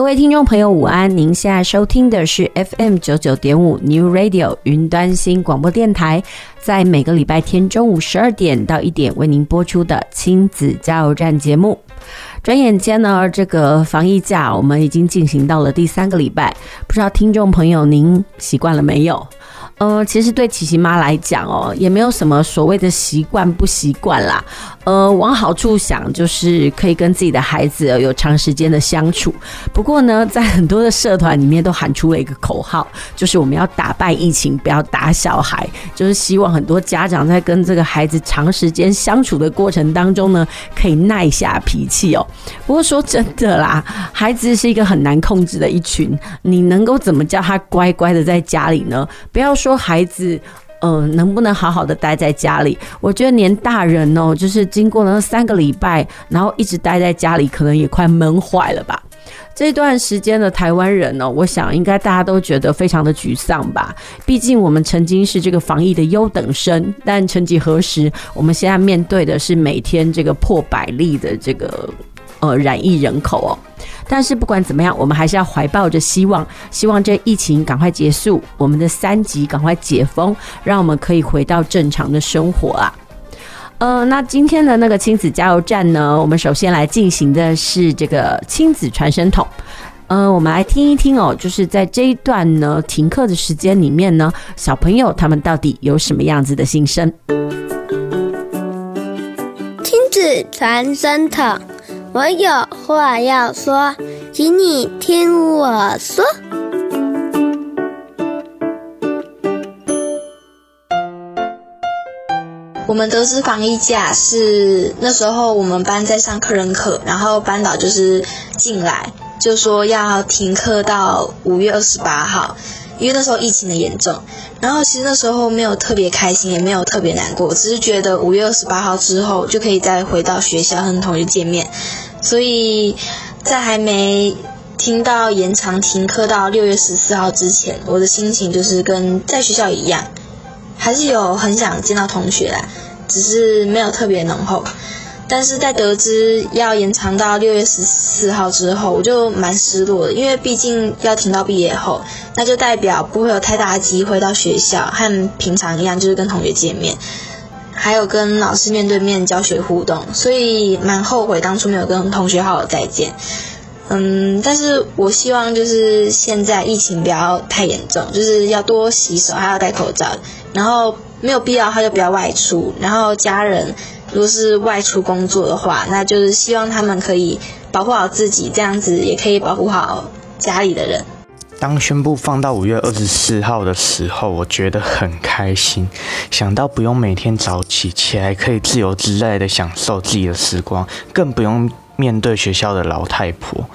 各位听众朋友，午安！您现在收听的是 FM 九九点五 New Radio 云端新广播电台，在每个礼拜天中午十二点到一点为您播出的亲子加油站节目。转眼间呢，这个防疫假我们已经进行到了第三个礼拜，不知道听众朋友您习惯了没有？呃，其实对琪琪妈来讲哦，也没有什么所谓的习惯不习惯啦。呃，往好处想，就是可以跟自己的孩子有长时间的相处。不过呢，在很多的社团里面都喊出了一个口号，就是我们要打败疫情，不要打小孩。就是希望很多家长在跟这个孩子长时间相处的过程当中呢，可以耐下脾气哦。不过说真的啦，孩子是一个很难控制的一群，你能够怎么叫他乖乖的在家里呢？不要说。说孩子，嗯、能不能好好的待在家里？我觉得连大人哦，就是经过了三个礼拜，然后一直待在家里，可能也快闷坏了吧。这段时间的台湾人呢，我想应该大家都觉得非常的沮丧吧。毕竟我们曾经是这个防疫的优等生，但曾几何时，我们现在面对的是每天这个破百例的这个呃染疫人口哦。但是不管怎么样，我们还是要怀抱着希望，希望这疫情赶快结束，我们的三级赶快解封，让我们可以回到正常的生活啊。呃，那今天的那个亲子加油站呢，我们首先来进行的是这个亲子传声筒。呃，我们来听一听哦，就是在这一段呢停课的时间里面呢，小朋友他们到底有什么样子的心声？亲子传声筒。我有话要说，请你听我说。我们得知防疫假是那时候我们班在上科任课，然后班导就是进来就说要停课到五月二十八号。因为那时候疫情的严重，然后其实那时候没有特别开心，也没有特别难过，只是觉得五月二十八号之后就可以再回到学校和同学见面，所以在还没听到延长停课到六月十四号之前，我的心情就是跟在学校一样，还是有很想见到同学啦，只是没有特别浓厚。但是在得知要延长到六月十四号之后，我就蛮失落的，因为毕竟要停到毕业后，那就代表不会有太大的机会到学校和平常一样，就是跟同学见面，还有跟老师面对面教学互动，所以蛮后悔当初没有跟同学好好再见。嗯，但是我希望就是现在疫情不要太严重，就是要多洗手，还要戴口罩，然后没有必要他就不要外出，然后家人。如果是外出工作的话，那就是希望他们可以保护好自己，这样子也可以保护好家里的人。当宣布放到五月二十四号的时候，我觉得很开心，想到不用每天早起起来，可以自由自在的享受自己的时光，更不用面对学校的老太婆。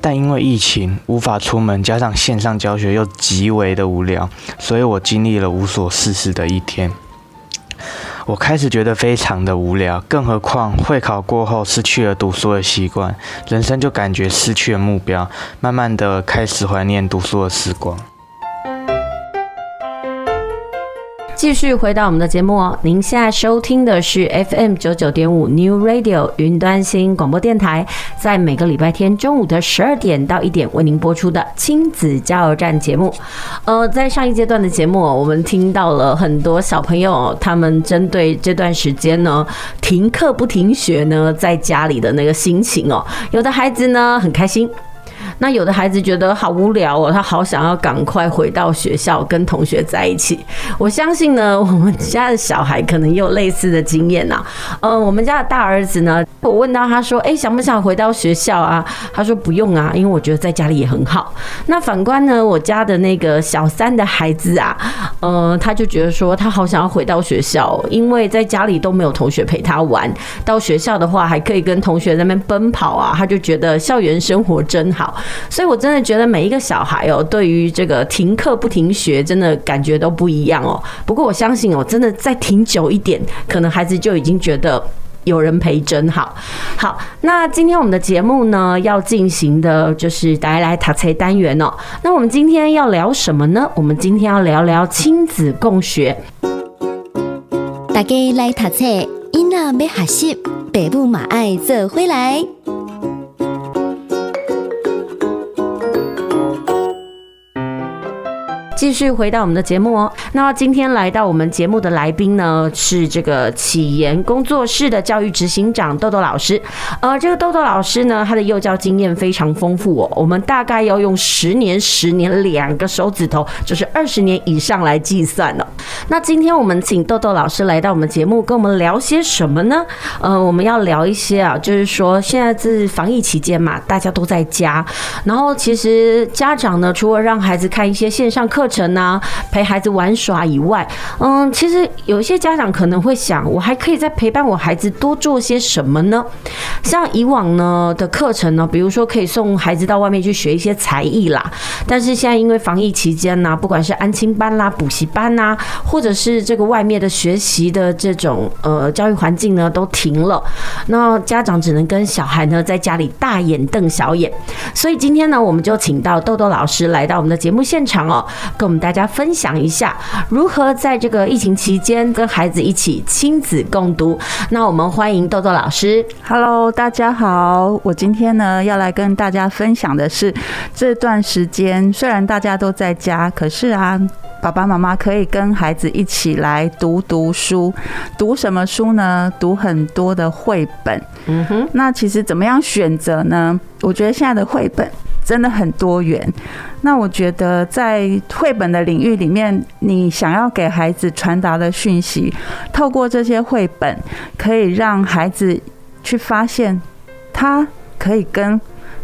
但因为疫情无法出门，加上线上教学又极为的无聊，所以我经历了无所事事的一天。我开始觉得非常的无聊，更何况会考过后失去了读书的习惯，人生就感觉失去了目标，慢慢的开始怀念读书的时光。继续回到我们的节目哦，您现在收听的是 FM 九九点五 New Radio 云端新广播电台，在每个礼拜天中午的十二点到一点为您播出的亲子加油站节目。呃，在上一阶段的节目，我们听到了很多小朋友他们针对这段时间呢停课不停学呢，在家里的那个心情哦，有的孩子呢很开心。那有的孩子觉得好无聊哦，他好想要赶快回到学校跟同学在一起。我相信呢，我们家的小孩可能也有类似的经验呐。嗯，我们家的大儿子呢，我问到他说：“哎，想不想回到学校啊？”他说：“不用啊，因为我觉得在家里也很好。”那反观呢，我家的那个小三的孩子啊，呃，他就觉得说他好想要回到学校，因为在家里都没有同学陪他玩，到学校的话还可以跟同学在那边奔跑啊，他就觉得校园生活真好。所以我真的觉得每一个小孩哦，对于这个停课不停学，真的感觉都不一样哦。不过我相信哦，真的再停久一点，可能孩子就已经觉得。有人陪真好，好。那今天我们的节目呢，要进行的就是大家来读册单元哦。那我们今天要聊什么呢？我们今天要聊聊亲子共学。大家来读册，囡仔要学习，爸母马爱做回来。继续回到我们的节目哦。那今天来到我们节目的来宾呢，是这个启言工作室的教育执行长豆豆老师。呃，这个豆豆老师呢，他的幼教经验非常丰富哦。我们大概要用十年、十年两个手指头，就是二十年以上来计算了。那今天我们请豆豆老师来到我们节目，跟我们聊些什么呢？呃，我们要聊一些啊，就是说现在是防疫期间嘛，大家都在家，然后其实家长呢，除了让孩子看一些线上课程啊，陪孩子玩耍以外，嗯，其实有一些家长可能会想，我还可以再陪伴我孩子多做些什么呢？像以往呢的课程呢，比如说可以送孩子到外面去学一些才艺啦，但是现在因为防疫期间呢，不管是安亲班啦、补习班呐，或者是这个外面的学习的这种呃教育环境呢，都停了，那家长只能跟小孩呢在家里大眼瞪小眼，所以今天呢，我们就请到豆豆老师来到我们的节目现场哦。跟我们大家分享一下如何在这个疫情期间跟孩子一起亲子共读。那我们欢迎豆豆老师。Hello，大家好。我今天呢要来跟大家分享的是这段时间，虽然大家都在家，可是啊，爸爸妈妈可以跟孩子一起来读读书。读什么书呢？读很多的绘本。嗯哼。那其实怎么样选择呢？我觉得现在的绘本。真的很多元。那我觉得，在绘本的领域里面，你想要给孩子传达的讯息，透过这些绘本，可以让孩子去发现，他可以跟。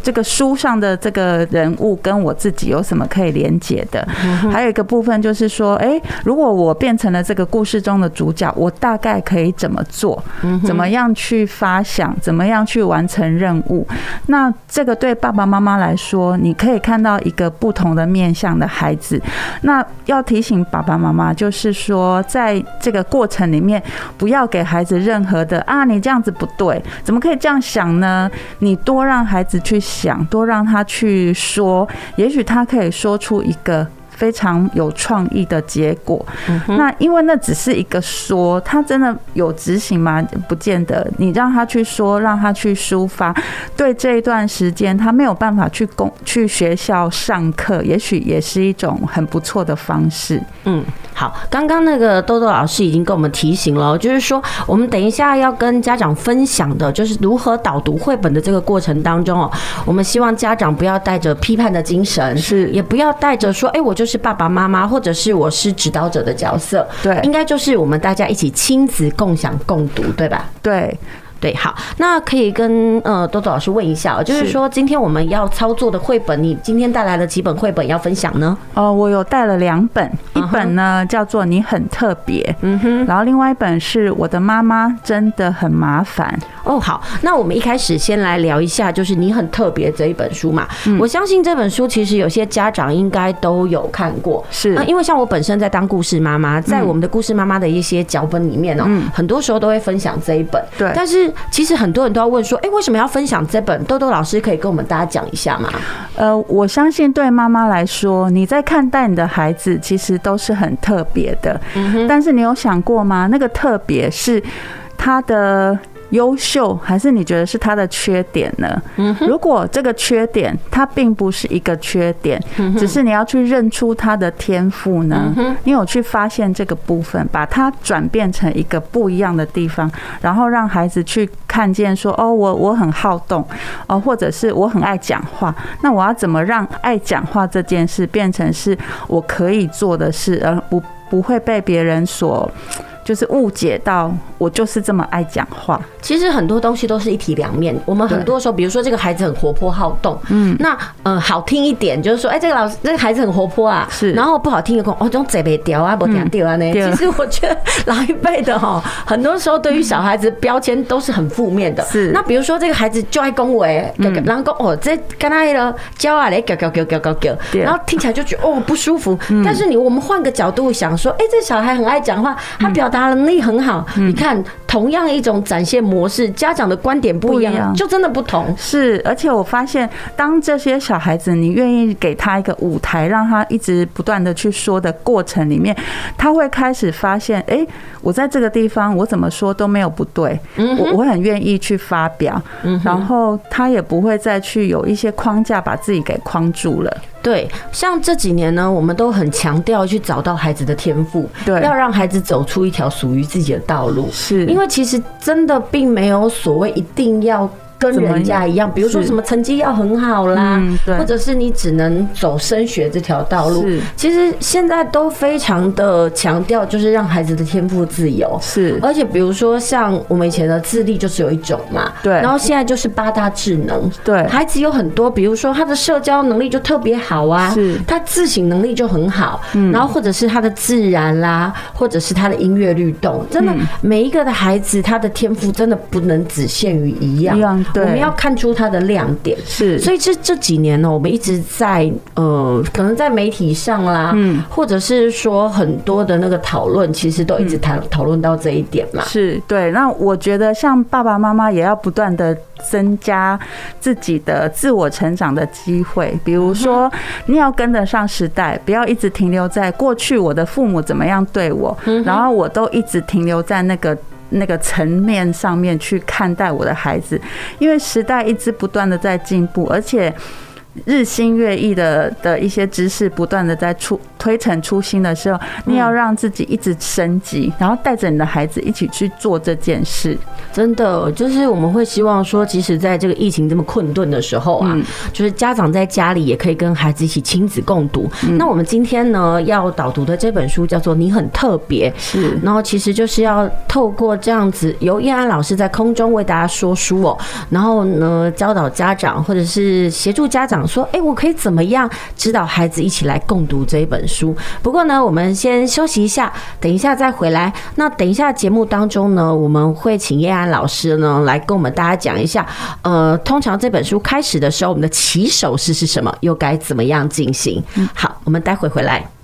这个书上的这个人物跟我自己有什么可以连接的？还有一个部分就是说，哎，如果我变成了这个故事中的主角，我大概可以怎么做？怎么样去发想？怎么样去完成任务？那这个对爸爸妈妈来说，你可以看到一个不同的面向的孩子。那要提醒爸爸妈妈，就是说，在这个过程里面，不要给孩子任何的啊，你这样子不对，怎么可以这样想呢？你多让孩子去。想多让他去说，也许他可以说出一个。非常有创意的结果。那因为那只是一个说，他真的有执行吗？不见得。你让他去说，让他去抒发，对这一段时间他没有办法去公去学校上课，也许也是一种很不错的方式。嗯，好，刚刚那个豆豆老师已经跟我们提醒了，就是说我们等一下要跟家长分享的，就是如何导读绘本的这个过程当中哦，我们希望家长不要带着批判的精神，是也不要带着说，哎，我就是。是爸爸妈妈，或者是我是指导者的角色，对，应该就是我们大家一起亲子共享共读，对吧？对。对，好，那可以跟呃多多老师问一下，就是说今天我们要操作的绘本，你今天带来了几本绘本要分享呢？哦，我有带了两本，一本呢叫做你很特别，嗯哼，然后另外一本是我的妈妈真的很麻烦。哦，好，那我们一开始先来聊一下，就是你很特别这一本书嘛。我相信这本书其实有些家长应该都有看过，是，因为像我本身在当故事妈妈，在我们的故事妈妈的一些脚本里面哦，很多时候都会分享这一本，对，但是。其实很多人都要问说，哎，为什么要分享这本？豆豆老师可以跟我们大家讲一下吗？呃，我相信对妈妈来说，你在看待你的孩子，其实都是很特别的。嗯。但是你有想过吗？那个特别是他的优秀，还是你觉得是他的缺点呢？嗯，如果这个缺点它并不是一个缺点，只是你要去认出他的天赋呢？你有去发现这个部分，把它转变成一个不一样的地方，然后让孩子去看见说：哦，我我很好动，哦，或者是我很爱讲话。那我要怎么让爱讲话这件事变成是我可以做的事，而不不会被别人所。就是误解到我就是这么爱讲话。其实很多东西都是一体两面。我们很多时候，比如说这个孩子很活泼好动，嗯，那呃好听一点就是说，哎，这个老师这个孩子很活泼啊，是。然后不好听的讲，哦，这种嘴没掉啊，不听掉啊呢。其实我觉得老一辈的哈，很多时候对于小孩子标签都是很负面的。是。那比如说这个孩子就爱恭维，然后讲哦，这跟他的骄傲嘞，叫叫叫叫叫叫，然后听起来就觉得哦不舒服。但是你我们换个角度想说，哎，这小孩很爱讲话，他表达。能力很好，你看，同样一种展现模式，家长的观点不一样，就真的不同。是，而且我发现，当这些小孩子，你愿意给他一个舞台，让他一直不断的去说的过程里面，他会开始发现，哎，我在这个地方，我怎么说都没有不对，我我很愿意去发表，然后他也不会再去有一些框架把自己给框住了。对，像这几年呢，我们都很强调去找到孩子的天赋，对，要让孩子走出一条属于自己的道路。是，因为其实真的并没有所谓一定要。跟人家一样，比如说什么成绩要很好啦，或者是你只能走升学这条道路。其实现在都非常的强调，就是让孩子的天赋自由。是，而且比如说像我们以前的智力就是有一种嘛，对。然后现在就是八大智能，对。孩子有很多，比如说他的社交能力就特别好啊，是。他自省能力就很好，嗯然后或者是他的自然啦，或者是他的音乐律动，真的每一个的孩子他的天赋真的不能只限于一样。我们要看出它的亮点，是，所以这这几年呢，我们一直在呃，可能在媒体上啦，嗯，或者是说很多的那个讨论，其实都一直谈讨论到这一点嘛。是对，那我觉得像爸爸妈妈也要不断的增加自己的自我成长的机会，比如说你要跟得上时代，不要一直停留在过去我的父母怎么样对我，然后我都一直停留在那个。那个层面上面去看待我的孩子，因为时代一直不断的在进步，而且。日新月异的的一些知识不断的在出推陈出新的时候，你要让自己一直升级，然后带着你的孩子一起去做这件事。真的，就是我们会希望说，即使在这个疫情这么困顿的时候啊，就是家长在家里也可以跟孩子一起亲子共读。那我们今天呢要导读的这本书叫做《你很特别》，是，然后其实就是要透过这样子，由燕安老师在空中为大家说书哦，然后呢教导家长或者是协助家长。说，哎，我可以怎么样指导孩子一起来共读这一本书？不过呢，我们先休息一下，等一下再回来。那等一下节目当中呢，我们会请叶安老师呢来跟我们大家讲一下，呃，通常这本书开始的时候，我们的起手式是什么，又该怎么样进行？好，我们待会回来。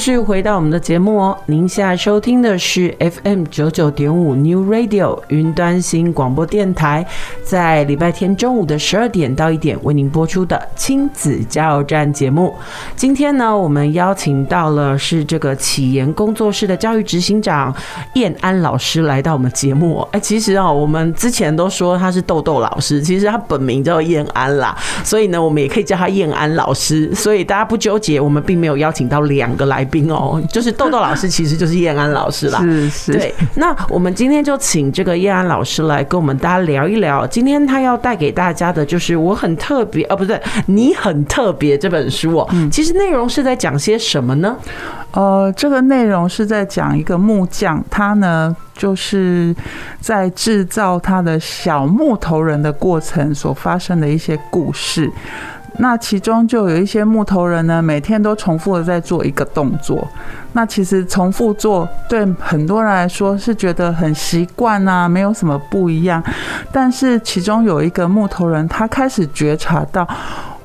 续回到我们的节目哦，您现在收听的是 FM 九九点五 New Radio 云端新广播电台，在礼拜天中午的十二点到一点为您播出的亲子加油站节目。今天呢，我们邀请到了是这个启言工作室的教育执行长燕安老师来到我们节目。哎，其实啊，我们之前都说他是豆豆老师，其实他本名叫燕安啦，所以呢，我们也可以叫他燕安老师。所以大家不纠结，我们并没有邀请到两个来宾哦，就是豆豆老师，其实就是叶安老师啦。是是。对，那我们今天就请这个叶安老师来跟我们大家聊一聊。今天他要带给大家的就是我很特别，呃，不对，你很特别这本书哦。其实内容是在讲些什么呢？呃，这个内容是在讲一个木匠，他呢就是在制造他的小木头人的过程所发生的一些故事。那其中就有一些木头人呢，每天都重复的在做一个动作。那其实重复做对很多人来说是觉得很习惯啊，没有什么不一样。但是其中有一个木头人，他开始觉察到，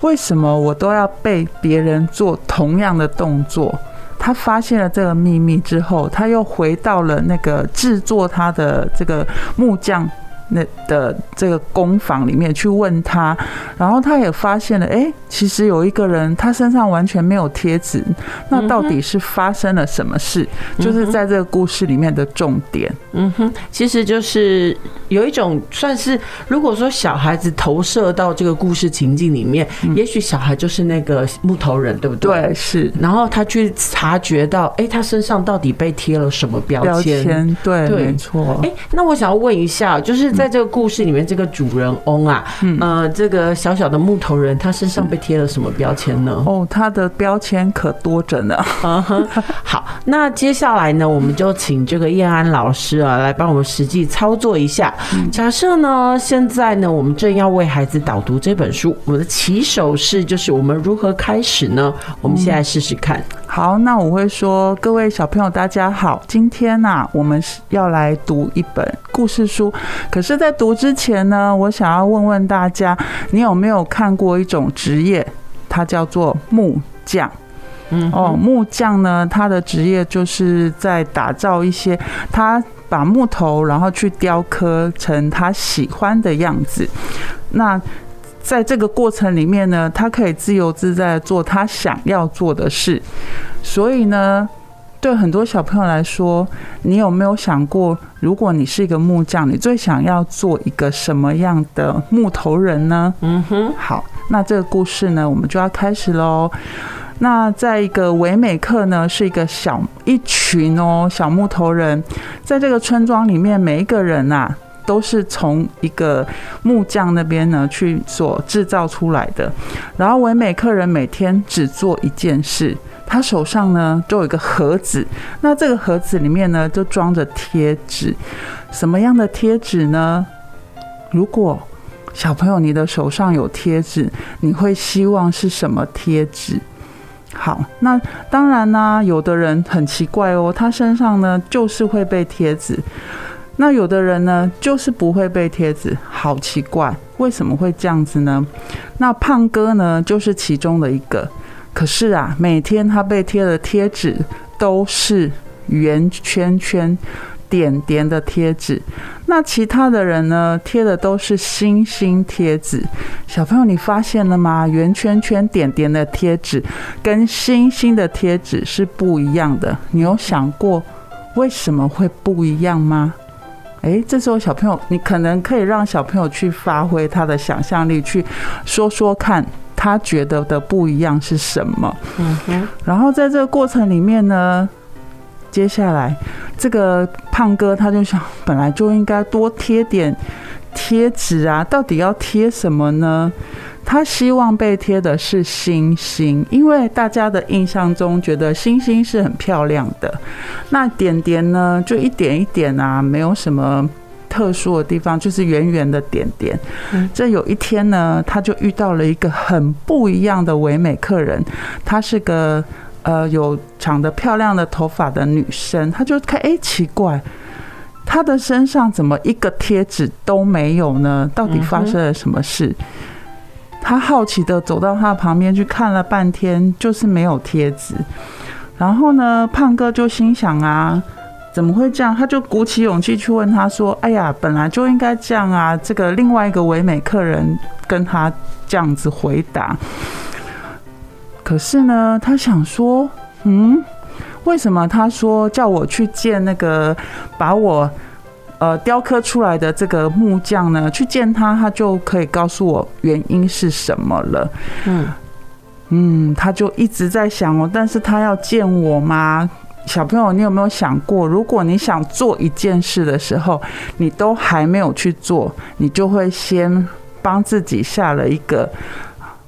为什么我都要被别人做同样的动作？他发现了这个秘密之后，他又回到了那个制作他的这个木匠。那的这个工坊里面去问他，然后他也发现了，哎，其实有一个人他身上完全没有贴纸，那到底是发生了什么事？就是在这个故事里面的重点。嗯哼，其实就是有一种算是，如果说小孩子投射到这个故事情境里面，也许小孩就是那个木头人，对不对？对，是。然后他去察觉到，哎，他身上到底被贴了什么标签？标签，对，没错。哎，那我想要问一下，就是。在这个故事里面，这个主人翁啊，呃，这个小小的木头人，他身上被贴了什么标签呢？哦，他的标签可多着呢。好，那接下来呢，我们就请这个燕安老师啊，来帮我们实际操作一下。假设呢，现在呢，我们正要为孩子导读这本书，我们的起手式就是我们如何开始呢？我们现在试试看。好，那我会说，各位小朋友，大家好，今天呢、啊，我们要来读一本故事书。可是，在读之前呢，我想要问问大家，你有没有看过一种职业？它叫做木匠。嗯，哦，木匠呢，他的职业就是在打造一些，他把木头，然后去雕刻成他喜欢的样子。那在这个过程里面呢，他可以自由自在做他想要做的事。所以呢，对很多小朋友来说，你有没有想过，如果你是一个木匠，你最想要做一个什么样的木头人呢？嗯哼。好，那这个故事呢，我们就要开始喽。那在一个唯美课呢，是一个小一群哦小木头人，在这个村庄里面，每一个人呐、啊。都是从一个木匠那边呢去所制造出来的。然后唯美客人每天只做一件事，他手上呢就有一个盒子，那这个盒子里面呢就装着贴纸。什么样的贴纸呢？如果小朋友你的手上有贴纸，你会希望是什么贴纸？好，那当然呢，有的人很奇怪哦，他身上呢就是会被贴纸，那有的人呢就是不会被贴纸，好奇怪，为什么会这样子呢？那胖哥呢就是其中的一个，可是啊，每天他被贴的贴纸都是圆圈圈。点点的贴纸，那其他的人呢？贴的都是星星贴纸。小朋友，你发现了吗？圆圈圈、点点的贴纸跟星星的贴纸是不一样的。你有想过为什么会不一样吗？诶，这时候小朋友，你可能可以让小朋友去发挥他的想象力，去说说看他觉得的不一样是什么。嗯哼。然后在这个过程里面呢，接下来，这个胖哥他就想，本来就应该多贴点贴纸啊，到底要贴什么呢？他希望被贴的是星星，因为大家的印象中觉得星星是很漂亮的。那点点呢，就一点一点啊，没有什么特殊的地方，就是圆圆的点点。这有一天呢，他就遇到了一个很不一样的唯美客人，他是个。呃，有长得漂亮的头发的女生，她就看，哎、欸，奇怪，她的身上怎么一个贴纸都没有呢？到底发生了什么事？她好奇的走到她旁边去看了半天，就是没有贴纸。然后呢，胖哥就心想啊，怎么会这样？他就鼓起勇气去问他说：“哎呀，本来就应该这样啊！”这个另外一个唯美客人跟他这样子回答。可是呢，他想说，嗯，为什么他说叫我去见那个把我呃雕刻出来的这个木匠呢？去见他，他就可以告诉我原因是什么了。嗯嗯，他就一直在想哦，但是他要见我吗？小朋友，你有没有想过，如果你想做一件事的时候，你都还没有去做，你就会先帮自己下了一个。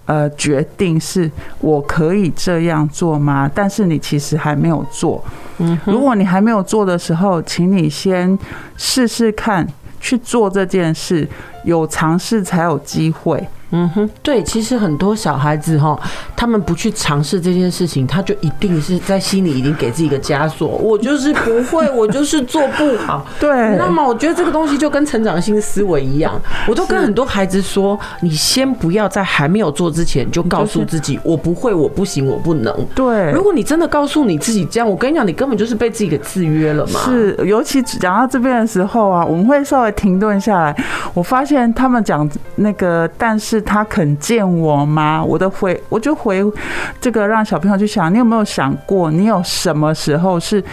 呃，决定是我可以这样做吗？但是你其实还没有做。嗯，如果你还没有做的时候，请你先试试看去做这件事，有尝试才有机会。嗯哼，对，其实很多小孩子哈，他们不去尝试这件事情，他就一定是在心里已经给自己一个枷锁，我就是不会，我就是做不好。对，那么我觉得这个东西就跟成长性思维一样，我都跟很多孩子说，你先不要在还没有做之前就告诉自己，我不会，我不行，我不能。对，如果你真的告诉你自己这样，我跟你讲，你根本就是被自己给制约了嘛。是，尤其讲到这边的时候啊，我们会稍微停顿下来，我发现他们讲那个，但是。他肯见我吗？我的回，我就回这个，让小朋友去想，你有没有想过，你有什么时候是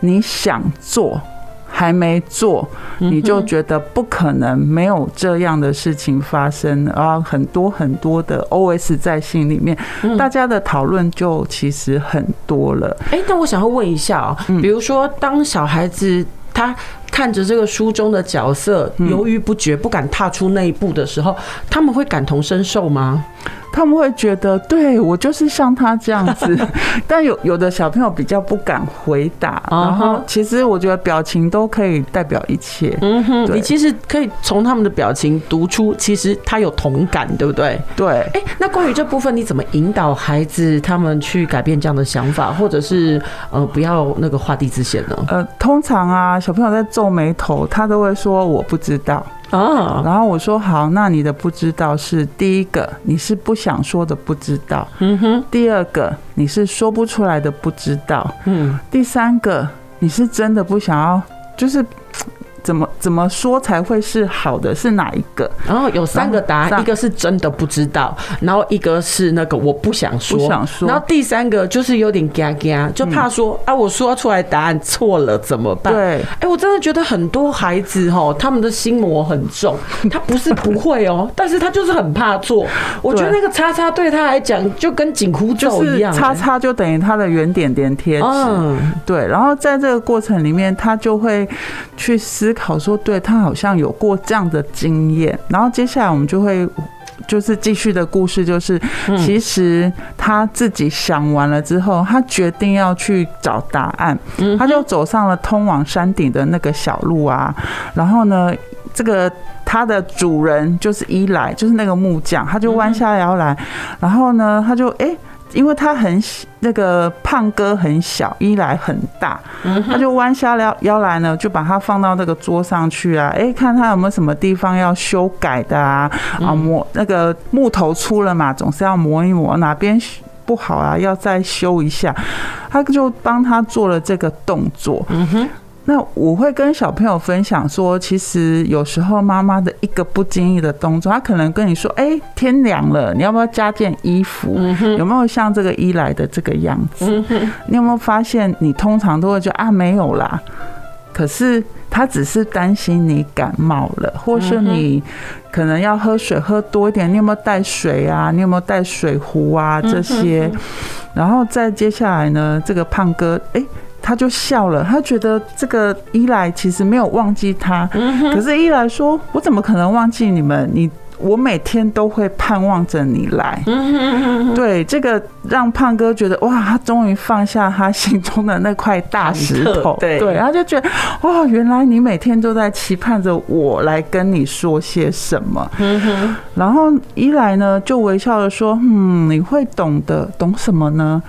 你想做还没做，你就觉得不可能，没有这样的事情发生，然后很多很多的 OS 在心里面，大家的讨论就其实很多了。哎，但我想要问一下啊，比如说当小孩子他。看着这个书中的角色犹豫不决，不敢踏出那一步的时候，他们会感同身受吗？他们会觉得，对，我就是像他这样子，但有有的小朋友比较不敢回答。然后，其实我觉得表情都可以代表一切。嗯哼，你其实可以从他们的表情读出，其实他有同感，对不对？对。哎，那关于这部分，你怎么引导孩子他们去改变这样的想法，或者是呃不要那个画地自限呢？呃，通常啊，小朋友在皱眉头，他都会说我不知道。哦，然后我说好，那你的不知道是第一个，你是不想说的不知道。嗯哼。第二个，你是说不出来的不知道。嗯。第三个，你是真的不想要，就是。怎么怎么说才会是好的？是哪一个？然后有三个答案，一个是真的不知道，然后一个是那个我不想说，不想说，然后第三个就是有点嘎嘎，就怕说啊，我说出来答案错了怎么办？对，哎，我真的觉得很多孩子哈，他们的心魔很重，他不是不会哦，但是他就是很怕错。我觉得那个叉叉对他来讲就跟紧箍咒一样，叉叉就等于他的圆点点贴纸。嗯，对，然后在这个过程里面，他就会去思。考说，对他好像有过这样的经验。然后接下来我们就会就是继续的故事，就是其实他自己想完了之后，他决定要去找答案，他就走上了通往山顶的那个小路啊。然后呢，这个他的主人就是伊莱，就是那个木匠，他就弯下腰来，然后呢，他就哎。欸因为他很那个胖哥很小，伊莱很大，他就弯下腰腰来呢，就把它放到那个桌上去啊，哎，看他有没有什么地方要修改的啊，啊磨那个木头粗了嘛，总是要磨一磨，哪边不好啊，要再修一下，他就帮他做了这个动作。嗯哼。那我会跟小朋友分享说，其实有时候妈妈的一个不经意的动作，她可能跟你说：“哎，天凉了，你要不要加件衣服？”有没有像这个伊莱的这个样子？你有没有发现，你通常都会觉得啊，没有啦。可是他只是担心你感冒了，或是你可能要喝水喝多一点。你有没有带水啊？你有没有带水壶啊？这些，然后再接下来呢，这个胖哥，哎。他就笑了，他觉得这个伊莱其实没有忘记他，可是伊莱说：“我怎么可能忘记你们？你。”我每天都会盼望着你来，对，这个让胖哥觉得哇，他终于放下他心中的那块大石头，对，然后就觉得哇，原来你每天都在期盼着我来跟你说些什么。然后一来呢就微笑的说：“嗯，你会懂的，懂什么呢？”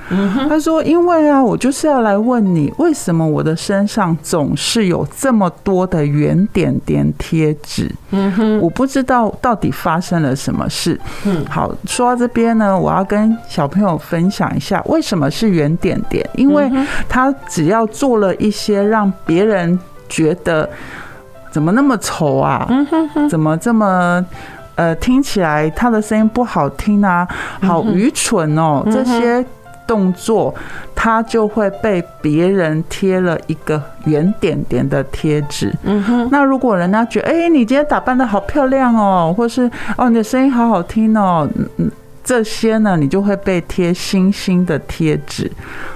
他说：“因为啊，我就是要来问你，为什么我的身上总是有这么多的圆点点贴纸？我不知道到底。”发生了什么事？嗯，好，说到这边呢，我要跟小朋友分享一下为什么是圆点点，因为他只要做了一些让别人觉得怎么那么丑啊，怎么这么呃听起来他的声音不好听啊，好愚蠢哦，这些。动作，他就会被别人贴了一个圆点点的贴纸。嗯哼，那如果人家觉得，哎，你今天打扮的好漂亮哦，或是哦，你的声音好好听哦，嗯，这些呢，你就会被贴星星的贴纸。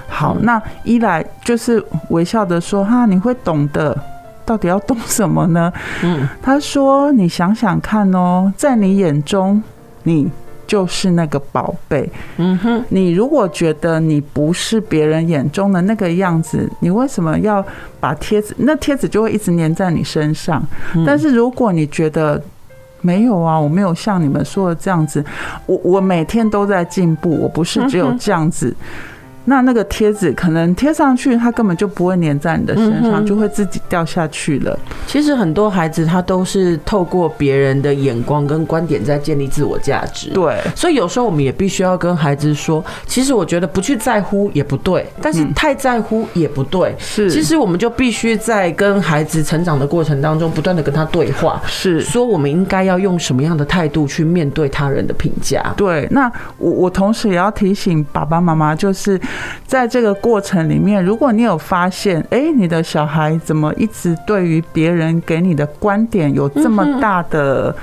好，那一来就是微笑的说，哈，你会懂的，到底要懂什么呢？嗯，他说，你想想看哦，在你眼中，你。就是那个宝贝，嗯哼，你如果觉得你不是别人眼中的那个样子，你为什么要把贴纸？那贴纸就会一直粘在你身上。但是如果你觉得没有啊，我没有像你们说的这样子，我我每天都在进步，我不是只有这样子。那那个贴纸可能贴上去，它根本就不会粘在你的身上，就会自己掉下去了。其实很多孩子他都是透过别人的眼光跟观点在建立自我价值。对，所以有时候我们也必须要跟孩子说，其实我觉得不去在乎也不对，但是太在乎也不对。是，其实我们就必须在跟孩子成长的过程当中，不断的跟他对话，是说我们应该要用什么样的态度去面对他人的评价。对，那我我同时也要提醒爸爸妈妈，就是。在这个过程里面，如果你有发现，哎，你的小孩怎么一直对于别人给你的观点有这么大的，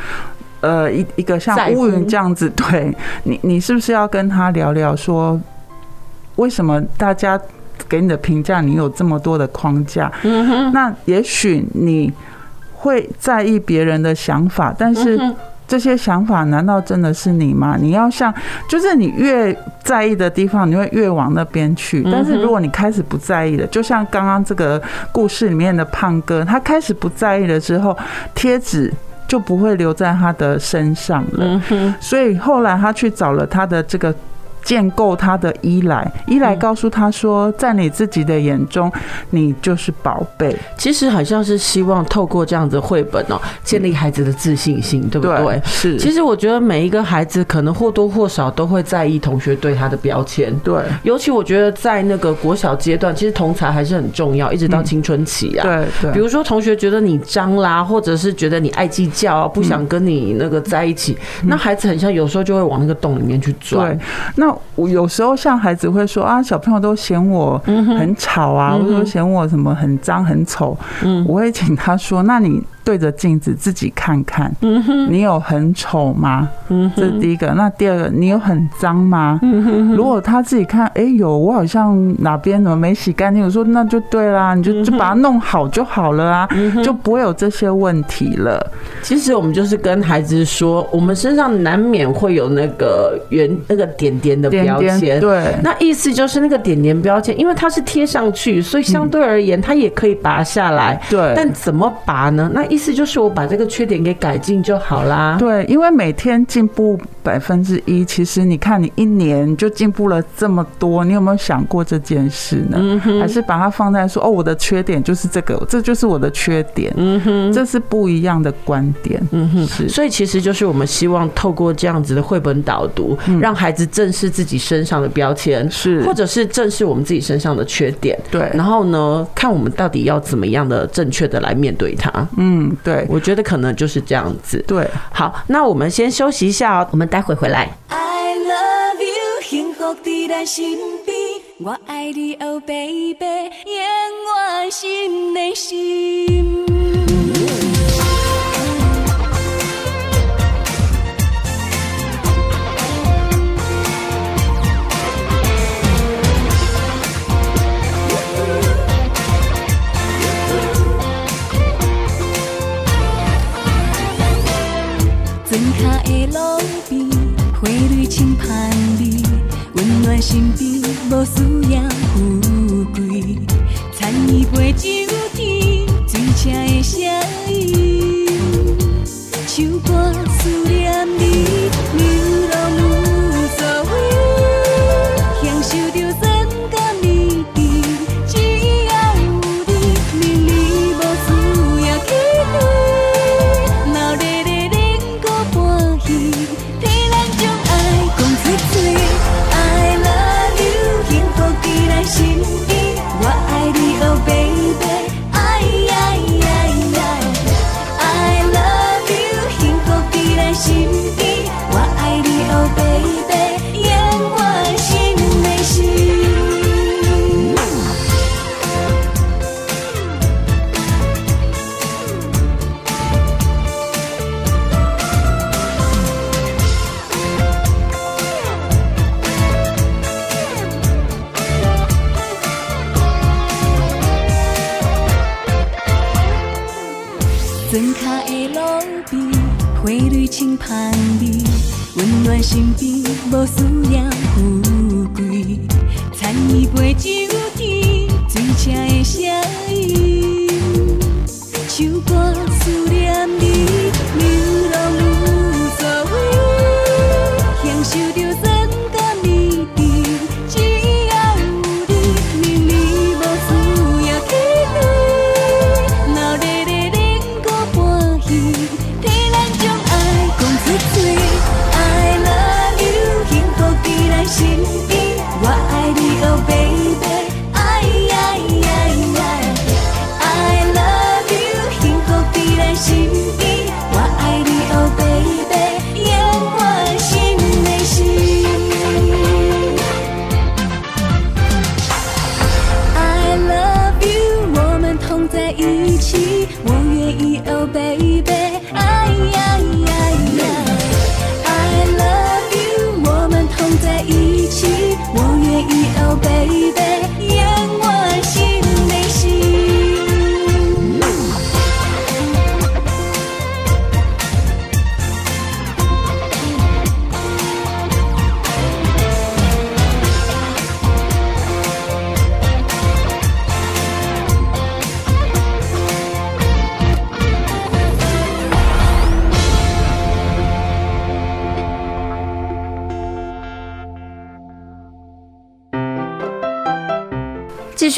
呃，一一个像乌云这样子，对你，你是不是要跟他聊聊，说为什么大家给你的评价，你有这么多的框架？那也许你会在意别人的想法，但是。这些想法难道真的是你吗？你要像，就是你越在意的地方，你会越往那边去。但是如果你开始不在意了，就像刚刚这个故事里面的胖哥，他开始不在意了之后，贴纸就不会留在他的身上了。所以后来他去找了他的这个。建构他的依赖，依赖告诉他说，在你自己的眼中，你就是宝贝。其实好像是希望透过这样子绘本哦，建立孩子的自信心，对不对？是。其实我觉得每一个孩子可能或多或少都会在意同学对他的标签。对。尤其我觉得在那个国小阶段，其实同才还是很重要，一直到青春期啊。对对。比如说同学觉得你脏啦，或者是觉得你爱计较，不想跟你那个在一起，那孩子很像有时候就会往那个洞里面去钻。对。那我有时候像孩子会说啊，小朋友都嫌我很吵啊，或者说嫌我什么很脏很丑。嗯，我会请他说，那你对着镜子自己看看，嗯哼，你有很丑吗？嗯，这是第一个。那第二个，你有很脏吗？嗯哼，如果他自己看，哎，有，我好像哪边怎么没洗干净？我说那就对啦，你就就把它弄好就好了啊，就不会有这些问题了。其实我们就是跟孩子说，我们身上难免会有那个圆那个点点的标签，对，那意思就是那个点点标签，因为它是贴上去，所以相对而言，它也可以拔下来。对，但怎么拔呢？那意思就是我把这个缺点给改进就好啦。对，因为每天进步百分之一，其实你看你一年就进步了这么多，你有没有想过这件事呢？还是把它放在说哦，我的缺点就是这个，这就是我的缺点。嗯哼，这是不一样的观点。嗯哼，是。所以其实就是我们希望透过这样子的绘本导读，让孩子正视自己身上的标签，是，或者是正视我们自己身上的缺点。对，然后呢，看我们到底要怎么样的正确的来面对它。嗯，对，我觉得可能就是这样子。对，好，那我们先休息一下哦，我们待会回来。I love you，幸福在咱身边，我爱你，Oh baby，永远心内心。前脚的路边，花蕊轻盼你，温暖身边，无需要富贵，参椅配酒甜，醉车的声音，唱歌思念你，流浪无所谓。床脚的路边，花蕊青盼你，温暖身边，无思念富贵。残月陪酒天，醉车的声音，唱歌。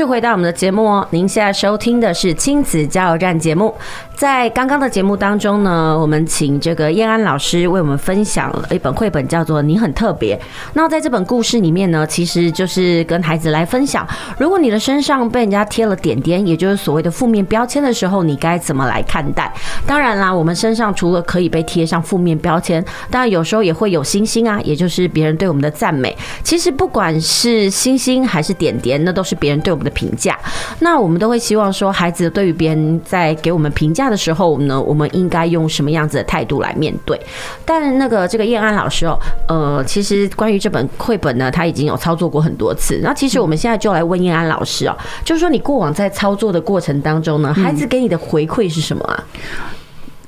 回到我们的节目哦，您现在收听的是亲子加油站节目。在刚刚的节目当中呢，我们请这个燕安老师为我们分享了一本绘本，叫做《你很特别》。那在这本故事里面呢，其实就是跟孩子来分享，如果你的身上被人家贴了点点，也就是所谓的负面标签的时候，你该怎么来看待？当然啦，我们身上除了可以被贴上负面标签，当然有时候也会有星星啊，也就是别人对我们的赞美。其实不管是星星还是点点，那都是别人对我们的评价。那我们都会希望说，孩子对于别人在给我们评价下的时候呢，我们应该用什么样子的态度来面对？但那个这个燕安老师哦，呃，其实关于这本绘本呢，他已经有操作过很多次。那其实我们现在就来问燕安老师哦，就是说你过往在操作的过程当中呢，孩子给你的回馈是什么啊？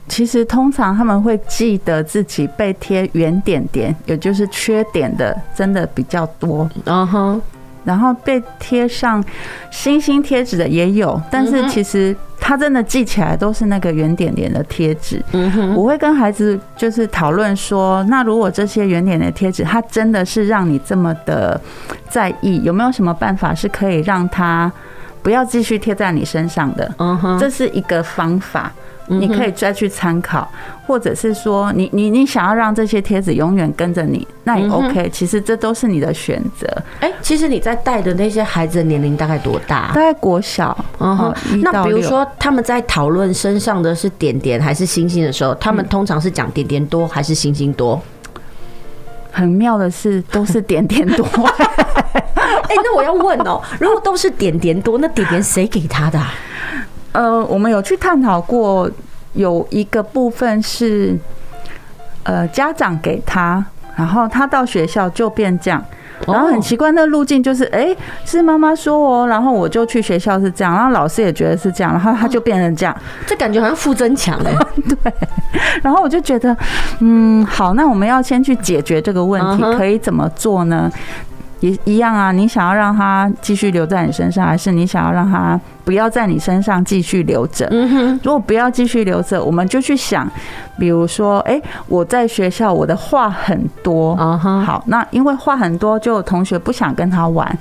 其实通常他们会记得自己被贴圆点点，也就是缺点的，真的比较多。嗯哼。然后被贴上星星贴纸的也有，但是其实他真的记起来都是那个圆点点的贴纸。嗯，我会跟孩子就是讨论说，那如果这些圆点点的贴纸，它真的是让你这么的在意，有没有什么办法是可以让它不要继续贴在你身上的？嗯哼，这是一个方法。你可以再去参考，或者是说你，你你你想要让这些贴纸永远跟着你，那也 OK。其实这都是你的选择。哎，其实你在带的那些孩子的年龄大概多大？大概国小。嗯哼。那比如说他们在讨论身上的是点点还是星星的时候，他们通常是讲点点多还是星星多？很妙的是，都是点点多。哎，那我要问哦，如果都是点点多，那点点谁给他的？呃，我们有去探讨过，有一个部分是，呃，家长给他，然后他到学校就变这样，然后很奇怪，那路径就是，哎，是妈妈说哦，然后我就去学校是这样，然后老师也觉得是这样，然后他就变成这样，这感觉好像负增强哎，对，然后我就觉得，嗯，好，那我们要先去解决这个问题，可以怎么做呢？也一样啊，你想要让他继续留在你身上，还是你想要让他不要在你身上继续留着？嗯哼，如果不要继续留着，我们就去想，比如说，哎，我在学校我的话很多，好，那因为话很多，就有同学不想跟他玩，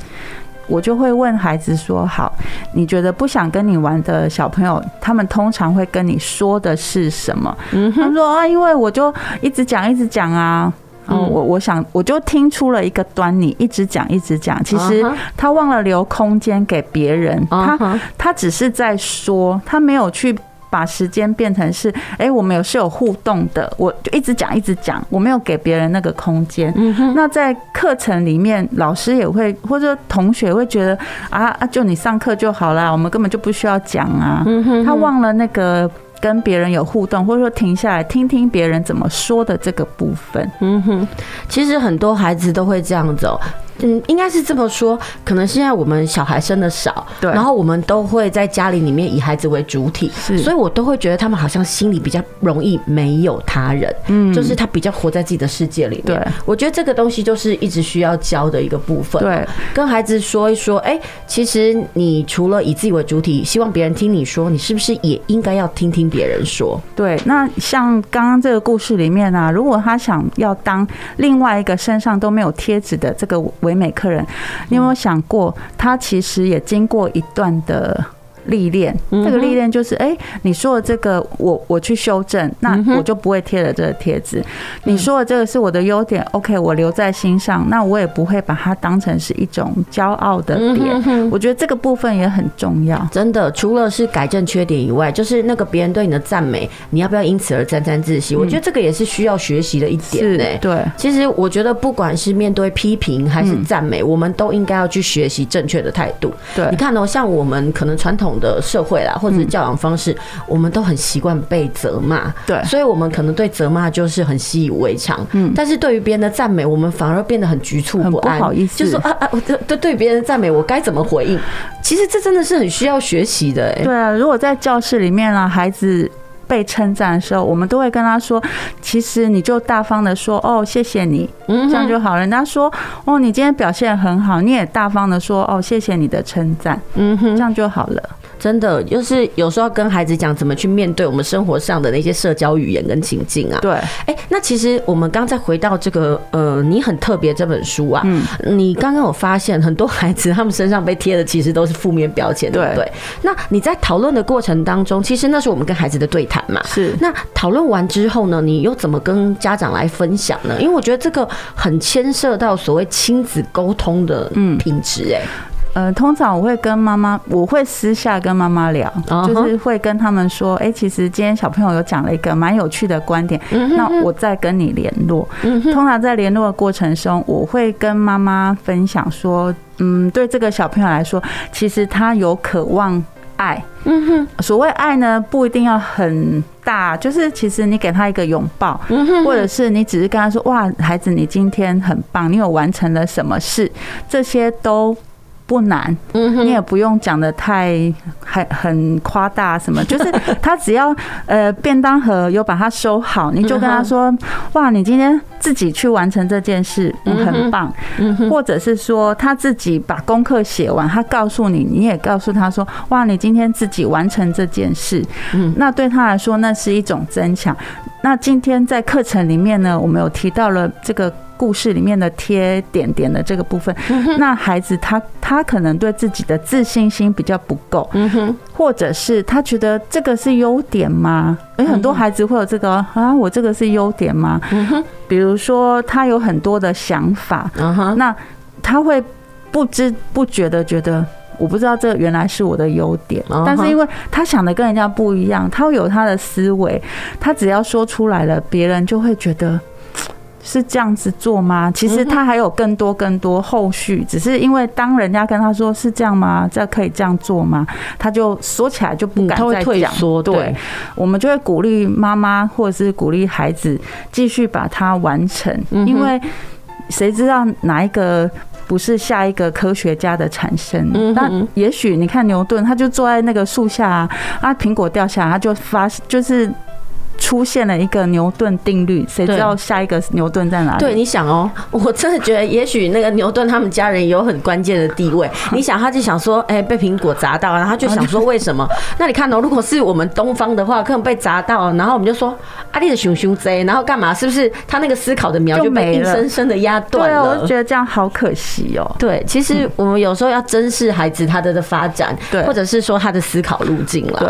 我就会问孩子说，好，你觉得不想跟你玩的小朋友，他们通常会跟你说的是什么？嗯哼，他说啊，因为我就一直讲一直讲啊。哦，我我想我就听出了一个端倪，一直讲一直讲，其实他忘了留空间给别人，他他只是在说，他没有去把时间变成是，哎，我们有是有互动的，我就一直讲一直讲，我没有给别人那个空间。那在课程里面，老师也会或者同学会觉得啊啊，就你上课就好啦，我们根本就不需要讲啊，他忘了那个。跟别人有互动，或者说停下来听听别人怎么说的这个部分，嗯哼，其实很多孩子都会这样走。嗯，应该是这么说，可能现在我们小孩生的少，对，然后我们都会在家里里面以孩子为主体，是，所以我都会觉得他们好像心里比较容易没有他人，嗯，就是他比较活在自己的世界里面。对，我觉得这个东西就是一直需要教的一个部分。对，跟孩子说一说，哎，其实你除了以自己为主体，希望别人听你说，你是不是也应该要听听别人说？对，那像刚刚这个故事里面啊，如果他想要当另外一个身上都没有贴纸的这个唯美客人，你有没有想过，他其实也经过一段的历练，这个历练就是，哎，你说的这个，我我去修正，那我就不会贴了这个贴纸。你说的这个是我的优点，OK，我留在心上，那我也不会把它当成是一种骄傲的点。我觉得这个部分也很重要，真的。除了是改正缺点以外，就是那个别人对你的赞美，你要不要因此而沾沾自喜？我觉得这个也是需要学习的一点呢。对，其实我觉得不管是面对批评还是赞美，我们都应该要去学习正确的态度。对，你看哦，像我们可能传统。的社会啦，或者是教养方式，我们都很习惯被责骂，对，所以我们可能对责骂就是很习以为常，嗯，但是对于别人的赞美，我们反而变得很局促不安，不好意思，就是说啊啊，对对别人的赞美，我该怎么回应？其实这真的是很需要学习的，哎，对啊，如果在教室里面啊，孩子。被称赞的时候，我们都会跟他说：“其实你就大方的说哦，谢谢你，这样就好了。”人家说：“哦，你今天表现很好。”你也大方的说：“哦，谢谢你的称赞。”嗯哼，这样就好了。真的，就是有时候跟孩子讲怎么去面对我们生活上的那些社交语言跟情境啊。对，哎，那其实我们刚再回到这个呃，你很特别这本书啊，嗯，你刚刚有发现很多孩子他们身上被贴的其实都是负面标签，对不对？那你在讨论的过程当中，其实那是我们跟孩子的对谈嘛。是。那讨论完之后呢，你又怎么跟家长来分享呢？因为我觉得这个很牵涉到所谓亲子沟通的嗯品质哎。呃，通常我会跟妈妈，我会私下跟妈妈聊，就是会跟他们说，哎，其实今天小朋友有讲了一个蛮有趣的观点，那我再跟你联络。通常在联络的过程中，我会跟妈妈分享说，嗯，对这个小朋友来说，其实他有渴望爱。嗯哼，所谓爱呢，不一定要很大，就是其实你给他一个拥抱，嗯哼，或者是你只是跟他说：“哇，孩子，你今天很棒，你有完成了什么事？”这些都。不难，你也不用讲的太很很夸大什么，就是他只要呃便当盒有把它收好，你就跟他说，哇，你今天自己去完成这件事，嗯，很棒，或者是说他自己把功课写完，他告诉你，你也告诉他说，哇，你今天自己完成这件事，嗯，那对他来说那是一种增强。那今天在课程里面呢，我们有提到了这个。故事里面的贴点点的这个部分，那孩子他他可能对自己的自信心比较不够，或者是他觉得这个是优点吗？有很多孩子会有这个啊，我这个是优点吗？比如说他有很多的想法，那他会不知不觉的觉得，我不知道这原来是我的优点，但是因为他想的跟人家不一样，他会有他的思维，他只要说出来了，别人就会觉得。是这样子做吗？其实他还有更多更多后续，只是因为当人家跟他说是这样吗？这可以这样做吗？他就说起来就不敢再讲。对，我们就会鼓励妈妈或者是鼓励孩子继续把它完成，因为谁知道哪一个不是下一个科学家的产生？那也许你看牛顿，他就坐在那个树下啊，苹果掉下来，他就发就是。出现了一个牛顿定律，谁知道下一个牛顿在哪里？对，你想哦，我真的觉得，也许那个牛顿他们家人有很关键的地位。你想，他就想说，哎，被苹果砸到，然后他就想说，为什么？那你看哦，如果是我们东方的话，可能被砸到，然后我们就说，阿丽的熊熊贼，然后干嘛？是不是他那个思考的苗就被硬生生的压断了？对，我就觉得这样好可惜哦。对，其实我们有时候要珍视孩子他的的发展，对，或者是说他的思考路径了。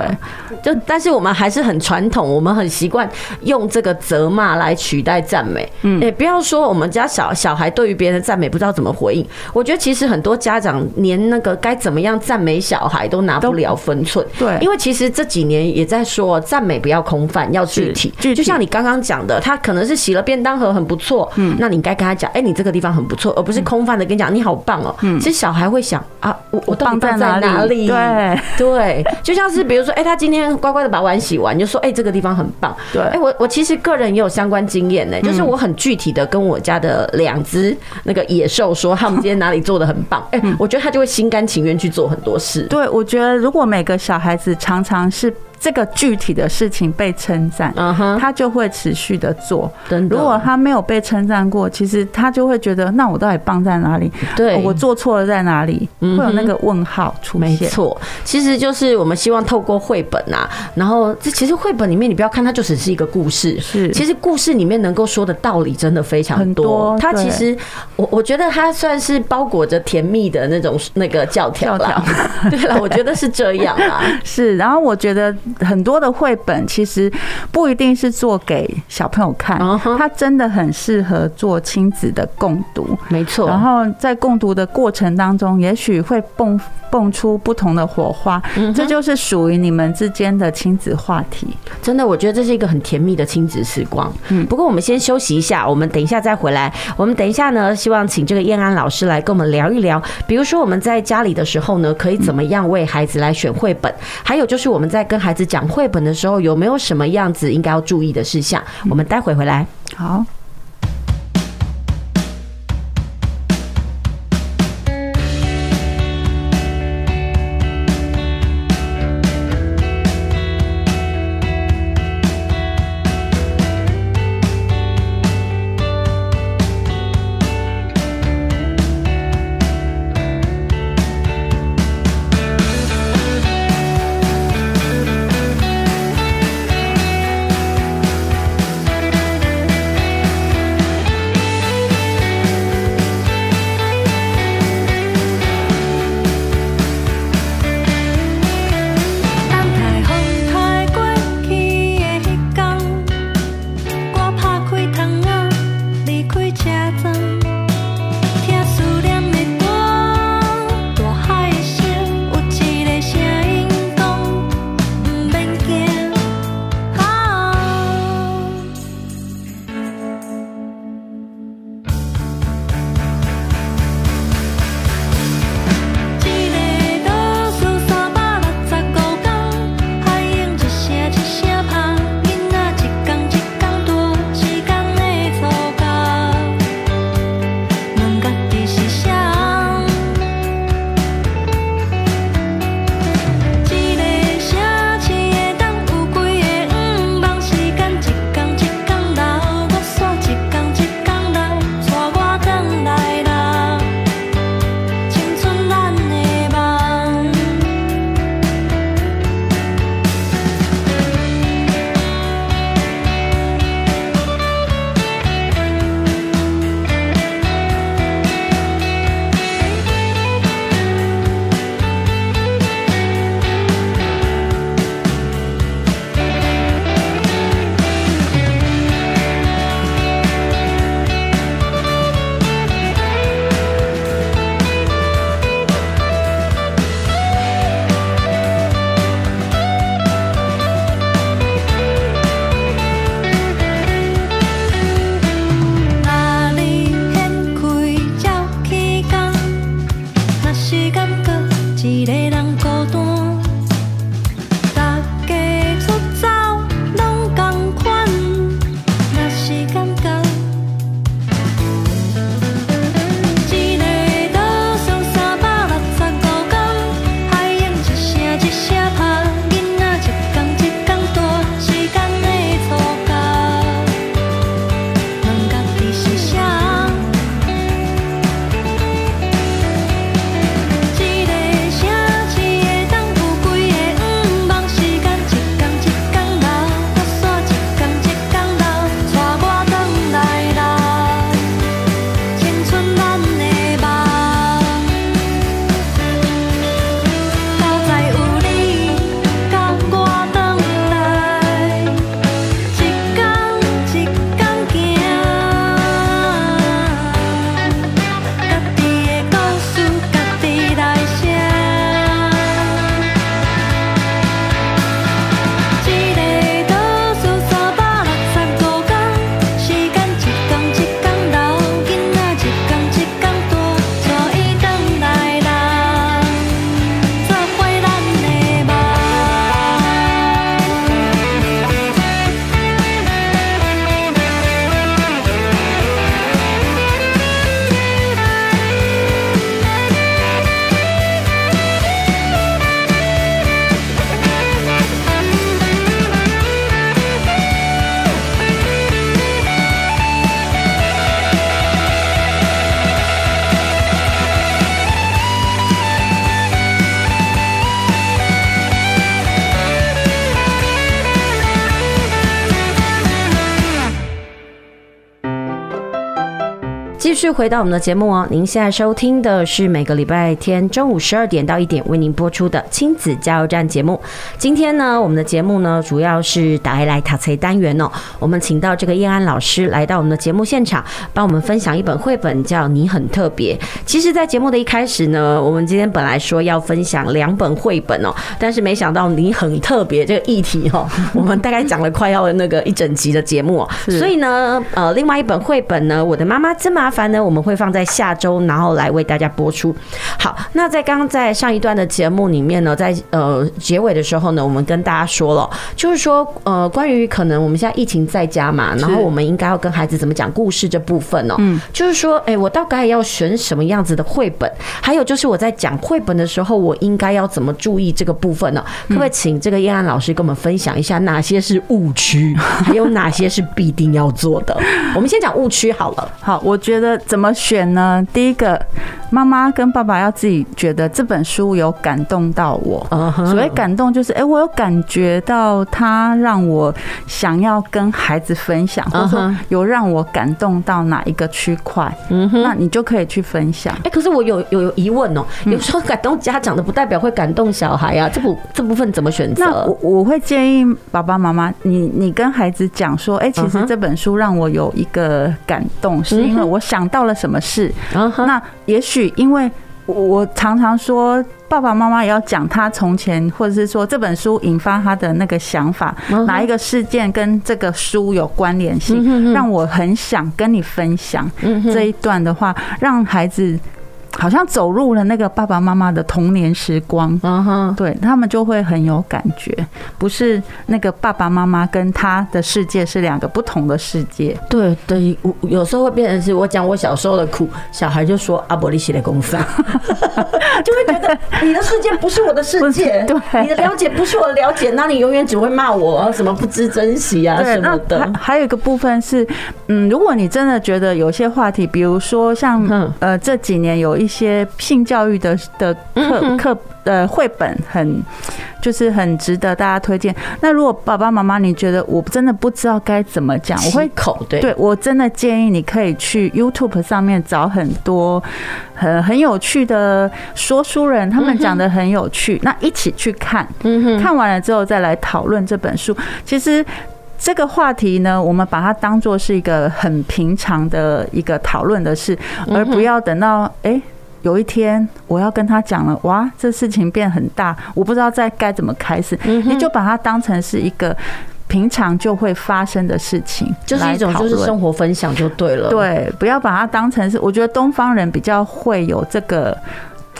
对，就但是我们还是很传统，我们很。习惯用这个责骂来取代赞美，嗯，也不要说我们家小小孩对于别人的赞美不知道怎么回应。我觉得其实很多家长连那个该怎么样赞美小孩都拿不了分寸，对，因为其实这几年也在说赞美不要空泛，要具体。就像你刚刚讲的，他可能是洗了便当盒很不错，嗯，那你该跟他讲，哎，你这个地方很不错，而不是空泛的跟你讲你好棒哦。嗯，其实小孩会想啊，我我棒在哪里？对 对，就像是比如说，哎，他今天乖乖的把碗洗完，你就说，哎，这个地方很棒。对，哎，我我其实个人也有相关经验呢，就是我很具体的跟我家的两只那个野兽说，他们今天哪里做的很棒，哎，我觉得他就会心甘情愿去做很多事。对，我觉得如果每个小孩子常常是。这个具体的事情被称赞，他就会持续的做。如果他没有被称赞过，其实他就会觉得，那我到底棒在哪里？对，我做错了在哪里？会有那个问号出现。没错，其实就是我们希望透过绘本啊，然后这其实绘本里面你不要看它就只是一个故事，是，其实故事里面能够说的道理真的非常多。它其实我我觉得它算是包裹着甜蜜的那种那个教条了。对了，我觉得是这样啊。是，然后我觉得。很多的绘本其实不一定是做给小朋友看，它真的很适合做亲子的共读，没错。然后在共读的过程当中，也许会蹦蹦出不同的火花，这就是属于你们之间的亲子话题。真的，我觉得这是一个很甜蜜的亲子时光。嗯，不过我们先休息一下，我们等一下再回来。我们等一下呢，希望请这个燕安老师来跟我们聊一聊，比如说我们在家里的时候呢，可以怎么样为孩子来选绘本，还有就是我们在跟孩子讲绘本的时候，有没有什么样子应该要注意的事项？我们待会回来。好。续回到我们的节目哦，您现在收听的是每个礼拜天中午十二点到一点为您播出的亲子加油站节目。今天呢，我们的节目呢主要是打来塔册单元哦。我们请到这个燕安老师来到我们的节目现场，帮我们分享一本绘本，叫《你很特别》。其实，在节目的一开始呢，我们今天本来说要分享两本绘本哦，但是没想到你很特别这个议题哦，我们大概讲了快要那个一整集的节目，所以呢，呃，另外一本绘本呢，我的妈妈真麻烦呢，我们会放在下周，然后来为大家播出。好，那在刚刚在上一段的节目里面呢，在呃结尾的时候呢，我们跟大家说了，就是说呃关于可能我们现在疫情在家嘛，然后我们应该要跟孩子怎么讲故事这部分哦，嗯，就是说，哎，我大概要选什么样子的绘本，还有就是我在讲绘本的时候，我应该要怎么注意这个部分呢？可不可以请这个燕安老师跟我们分享一下哪些是误区，还有哪些是必定要做的？我们先讲误区好了。好，我觉得怎么选呢？第一个，妈妈跟爸爸要自己觉得这本书有感动到我。所谓感动，就是哎，我有感觉到他让我想要跟孩子分享，或者说有让我感动到哪一个区块，那你就可以去分享。哎，可是我有有有疑问哦，有时候感动家长的不代表会感动小孩啊，这部这部分怎么选择？那我我会建议爸爸妈妈，你你跟孩子讲说，哎，其实这本书让我有一个感动，是因为我想到了什么事。那也许因为我常常说，爸爸妈妈也要讲他从前，或者是说这本书引发他的那个想法，哪一个事件跟这个书有关联性，让我很想跟你分享这一段的话，让孩子。好像走入了那个爸爸妈妈的童年时光，嗯哼，对他们就会很有感觉，不是那个爸爸妈妈跟他的世界是两个不同的世界。对对，我有时候会变成是我讲我小时候的苦，小孩就说阿伯利西的公司，就会觉得你的世界不是我的世界，对，你的了解不是我的了解，那你永远只会骂我什么不知珍惜啊什么的。还还有一个部分是，嗯，如果你真的觉得有些话题，比如说像呃这几年有。一些性教育的的课课呃绘本很就是很值得大家推荐。那如果爸爸妈妈你觉得我真的不知道该怎么讲，我会口对，对我真的建议你可以去 YouTube 上面找很多很很有趣的说书人，他们讲的很有趣，那一起去看，看完了之后再来讨论这本书。其实。这个话题呢，我们把它当做是一个很平常的一个讨论的事，而不要等到哎，有一天我要跟他讲了，哇，这事情变很大，我不知道再该怎么开始。你就把它当成是一个平常就会发生的事情，就是一种就是生活分享就对了。对，不要把它当成是，我觉得东方人比较会有这个。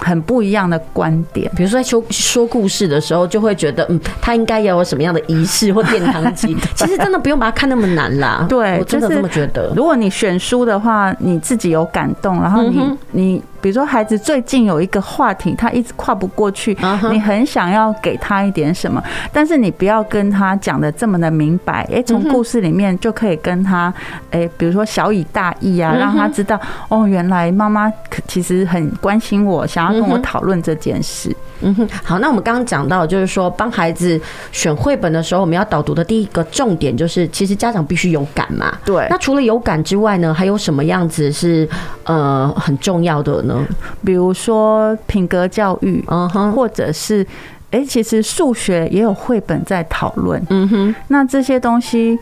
很不一样的观点，比如说在说说故事的时候，就会觉得，嗯，他应该要有什么样的仪式或殿堂级。其实真的不用把它看那么难啦。对，我真的这么觉得。如果你选书的话，你自己有感动，然后你你。比如说，孩子最近有一个话题，他一直跨不过去，你很想要给他一点什么，但是你不要跟他讲的这么的明白。哎，从故事里面就可以跟他，哎，比如说小以大义啊，让他知道，哦，原来妈妈其实很关心我，想要跟我讨论这件事。嗯哼，好，那我们刚刚讲到，就是说帮孩子选绘本的时候，我们要导读的第一个重点就是，其实家长必须有感嘛。对。那除了有感之外呢，还有什么样子是呃很重要的呢？比如说品格教育，嗯哼，或者是哎，其实数学也有绘本在讨论。嗯哼，那这些东西。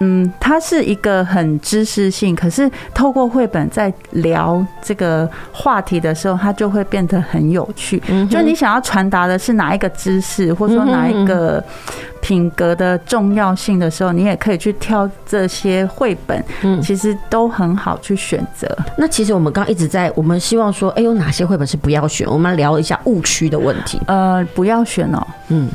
嗯，它是一个很知识性，可是透过绘本在聊这个话题的时候，它就会变得很有趣。就你想要传达的是哪一个知识，或者说哪一个品格的重要性的时候，你也可以去挑这些绘本。嗯，其实都很好去选择。那其实我们刚刚一直在，我们希望说，哎，有哪些绘本是不要选？我们聊一下误区的问题。呃，不要选哦。嗯。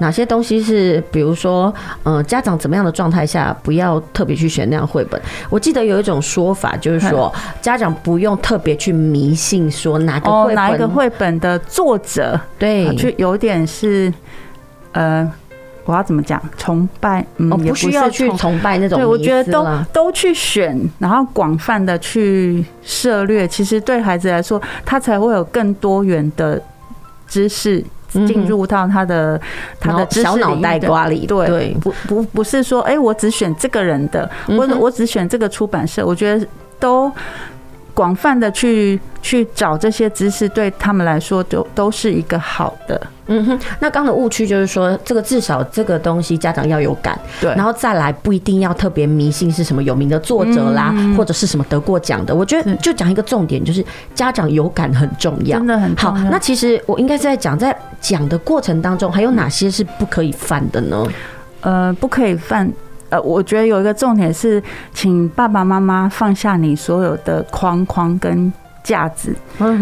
哪些东西是，比如说，嗯，家长怎么样的状态下不要特别去选那样绘本？我记得有一种说法，就是说家长不用特别去迷信说哪个哪一个绘本的作者，对，就有点是，呃，我要怎么讲？崇拜，嗯，不需要去崇拜那种。对，我觉得都都去选，然后广泛的去涉猎，其实对孩子来说，他才会有更多元的知识。进入到他的他的小脑袋瓜里，对，不不不是说，哎，我只选这个人的，或者我只选这个出版社，我觉得都广泛的去去找这些知识，对他们来说都都是一个好的。嗯哼，那刚的误区就是说，这个至少这个东西家长要有感，对，然后再来不一定要特别迷信是什么有名的作者啦，嗯、或者是什么得过奖的。我觉得就讲一个重点，就是家长有感很重要，真的很。好，那其实我应该是在讲，在讲的过程当中，还有哪些是不可以犯的呢？呃，不可以犯。呃，我觉得有一个重点是，请爸爸妈妈放下你所有的框框跟架子，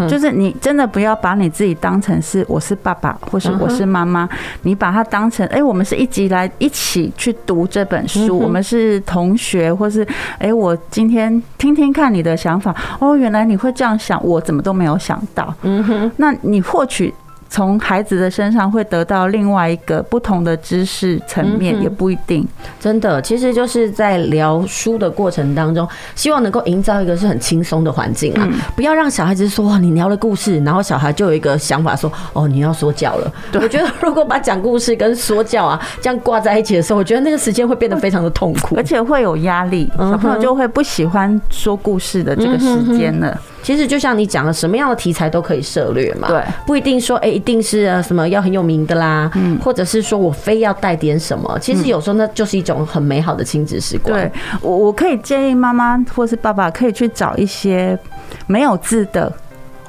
就是你真的不要把你自己当成是我是爸爸或是我是妈妈，你把它当成哎，我们是一起来一起去读这本书，我们是同学，或是哎，我今天听听看你的想法，哦，原来你会这样想，我怎么都没有想到，嗯哼，那你获取。从孩子的身上会得到另外一个不同的知识层面，也不一定。真的，其实就是在聊书的过程当中，希望能够营造一个是很轻松的环境啊，不要让小孩子说哇，你聊了故事，然后小孩就有一个想法说哦，你要说教了。我觉得如果把讲故事跟说教啊这样挂在一起的时候，我觉得那个时间会变得非常的痛苦，而且会有压力，小朋友就会不喜欢说故事的这个时间了。其实就像你讲的，什么样的题材都可以涉略嘛，对，不一定说哎、欸，一定是什么要很有名的啦，嗯，或者是说我非要带点什么，其实有时候那就是一种很美好的亲子时光。对，我我可以建议妈妈或是爸爸可以去找一些没有字的。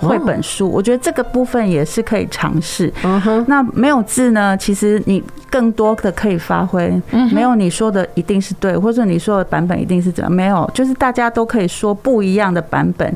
绘本书，我觉得这个部分也是可以尝试。嗯哼，那没有字呢？其实你更多的可以发挥。嗯，没有你说的一定是对，或者你说的版本一定是怎么？没有，就是大家都可以说不一样的版本。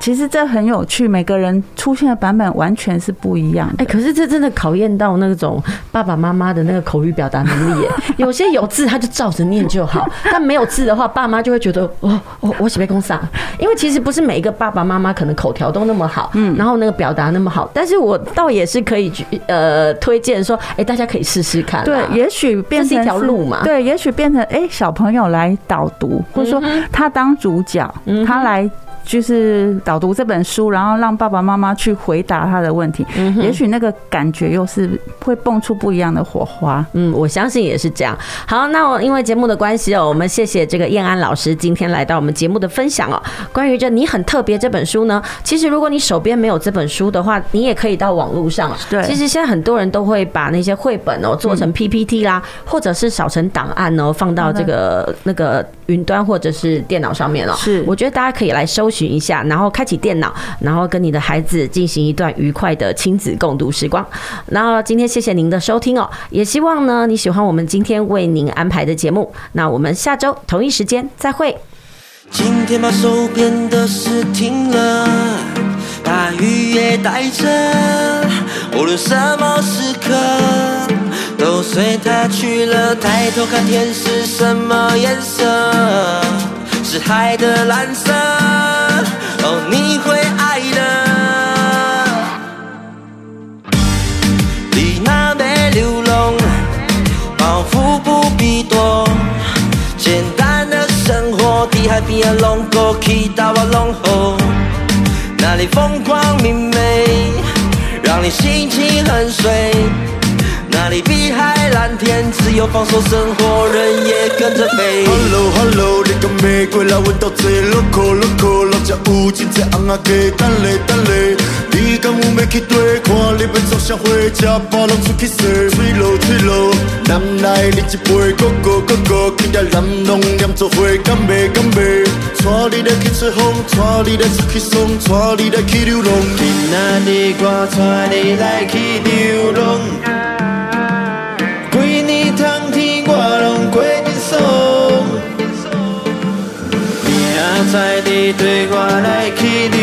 其实这很有趣，每个人出现的版本完全是不一样的。哎，可是这真的考验到那种爸爸妈妈的那个口语表达能力耶。有些有字他就照着念就好，但没有字的话，爸妈就会觉得哦，我我写被公啥？因为其实不是每一个爸爸妈妈可能口条都那么好。好，嗯，然后那个表达那么好，但是我倒也是可以去呃推荐说，哎，大家可以试试看，对，也许变成一条路嘛，对，也许变成哎小朋友来导读，或者说他当主角，他来。就是导读这本书，然后让爸爸妈妈去回答他的问题，嗯、也许那个感觉又是会蹦出不一样的火花。嗯，我相信也是这样。好，那我因为节目的关系哦，我们谢谢这个燕安老师今天来到我们节目的分享哦。关于这你很特别这本书呢，其实如果你手边没有这本书的话，你也可以到网络上。对，其实现在很多人都会把那些绘本哦做成 PPT 啦，或者是扫成档案哦，放到这个那个云端或者是电脑上面了。是，我觉得大家可以来搜寻一下，然后开启电脑，然后跟你的孩子进行一段愉快的亲子共读时光。那今天谢谢您的收听哦，也希望呢你喜欢我们今天为您安排的节目。那我们下周同一时间再会。今天把手边的事停了，把雨也带着，无论什么时刻都随它去了。抬头看天是什么颜色？是海的蓝色。哦，你会爱的。你那没流浪，包袱不必多，简单的生活，地海边啊，拢过去，到我拢好，那里风光明媚，让你心情很碎。哪里碧海蓝天，自由放手生活，人也跟着飞。Hello Hello，你敢没过来阮兜坐？Loco Loco，老家有真济尪仔家，等咧等咧。你敢有要去对看？你要做啥货？吃饱拢出去踅。吹落吹落，南来你一杯，Go Go Go Go，去点南农念做伙，敢袂敢袂？带你来去吹风，带你来出去爽，带你来去流浪。今仔日我带你来去流浪。 ใ你对我来去